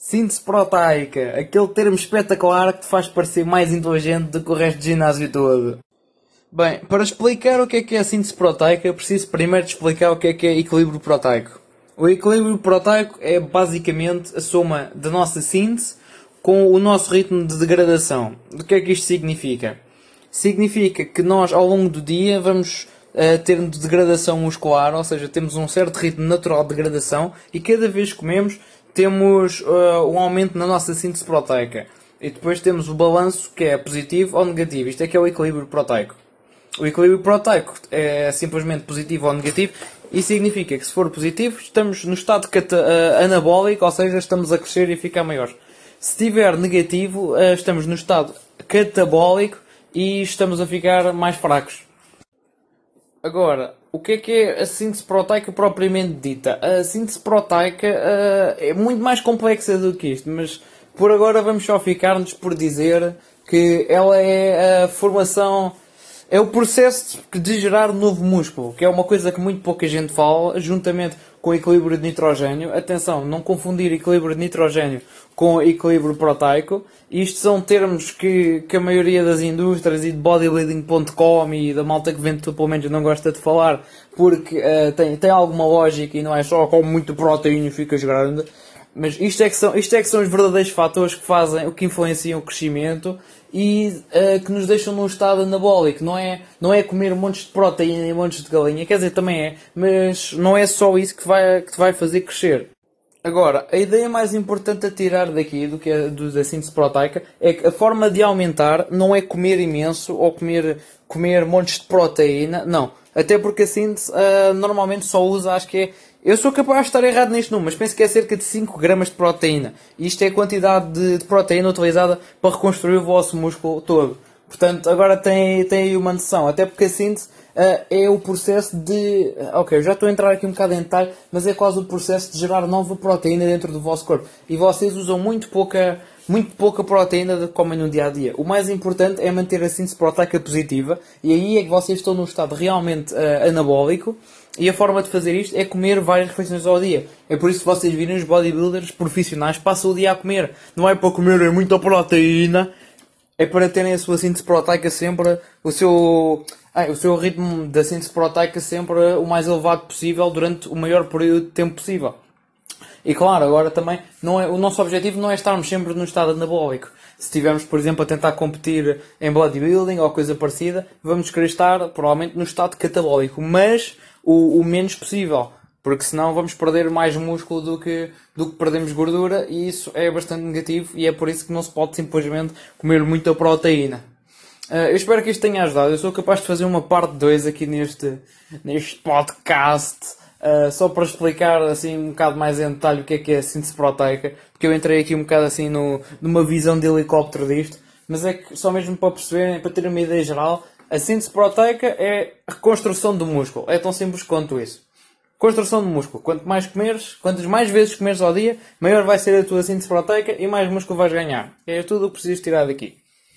Síntese proteica, aquele termo espetacular que te faz parecer mais inteligente do que o resto do ginásio todo. Bem, para explicar o que é que é a síntese proteica, preciso primeiro te explicar o que é que é equilíbrio proteico. O equilíbrio proteico é basicamente a soma da nossa síntese com o nosso ritmo de degradação. O que é que isto significa? Significa que nós ao longo do dia vamos uh, ter degradação muscular, ou seja, temos um certo ritmo natural de degradação e cada vez que comemos temos uh, um aumento na nossa síntese proteica. E depois temos o balanço que é positivo ou negativo. Isto é que é o equilíbrio proteico. O equilíbrio proteico é simplesmente positivo ou negativo e significa que se for positivo estamos no estado uh, anabólico, ou seja, estamos a crescer e ficar maiores. Se estiver negativo, uh, estamos no estado catabólico e estamos a ficar mais fracos. Agora, o que é que é a síntese proteica propriamente dita? A síntese proteica uh, é muito mais complexa do que isto, mas por agora vamos só ficar-nos por dizer que ela é a formação, é o processo de gerar novo músculo, que é uma coisa que muito pouca gente fala, juntamente com equilíbrio de nitrogênio. Atenção, não confundir equilíbrio de nitrogênio com equilíbrio proteico. Isto são termos que, que a maioria das indústrias e de bodybuilding.com e da malta que vende suplementos não gosta de falar porque uh, tem, tem alguma lógica e não é só com muito proteína ficas grande. Mas isto é, que são, isto é que são os verdadeiros fatores que fazem, o que influenciam o crescimento e uh, que nos deixam num estado anabólico. Não é, não é comer montes de proteína e montes de galinha, quer dizer, também é, mas não é só isso que, vai, que te vai fazer crescer. Agora, a ideia mais importante a tirar daqui do que é do, da síntese proteica é que a forma de aumentar não é comer imenso ou comer, comer montes de proteína, não. Até porque a síntese uh, normalmente só usa, acho que é eu sou capaz de estar errado neste número, mas penso que é cerca de 5 gramas de proteína. Isto é a quantidade de, de proteína utilizada para reconstruir o vosso músculo todo. Portanto, agora tem, tem aí uma noção. Até porque a síntese uh, é o processo de. Ok, já estou a entrar aqui um bocado em detalhe, mas é quase o processo de gerar nova proteína dentro do vosso corpo. E vocês usam muito pouca, muito pouca proteína que comem no dia a dia. O mais importante é manter a síntese proteica positiva, e aí é que vocês estão num estado realmente uh, anabólico e a forma de fazer isto é comer várias refeições ao dia. É por isso que vocês virem os bodybuilders profissionais passam o dia a comer. Não é para comer muita proteína, é para terem a sua síntese proteica sempre, o seu, o seu ritmo da síntese proteica sempre o mais elevado possível durante o maior período de tempo possível. E claro, agora também não é, o nosso objetivo não é estarmos sempre no estado anabólico. Se estivermos, por exemplo, a tentar competir em bodybuilding ou coisa parecida, vamos querer estar provavelmente no estado catabólico. Mas o, o menos possível, porque senão vamos perder mais músculo do que, do que perdemos gordura e isso é bastante negativo e é por isso que não se pode simplesmente comer muita proteína. Uh, eu espero que isto tenha ajudado. Eu sou capaz de fazer uma parte 2 aqui neste, neste podcast, uh, só para explicar assim um bocado mais em detalhe o que é que é a síntese proteica, porque eu entrei aqui um bocado assim no, numa visão de helicóptero disto, mas é que só mesmo para perceberem, para terem uma ideia geral, a síntese proteica é a reconstrução do músculo. É tão simples quanto isso. Construção do músculo. Quanto mais comeres, quantas mais vezes comeres ao dia, maior vai ser a tua síntese proteica e mais músculo vais ganhar. É tudo o que precisas tirar daqui.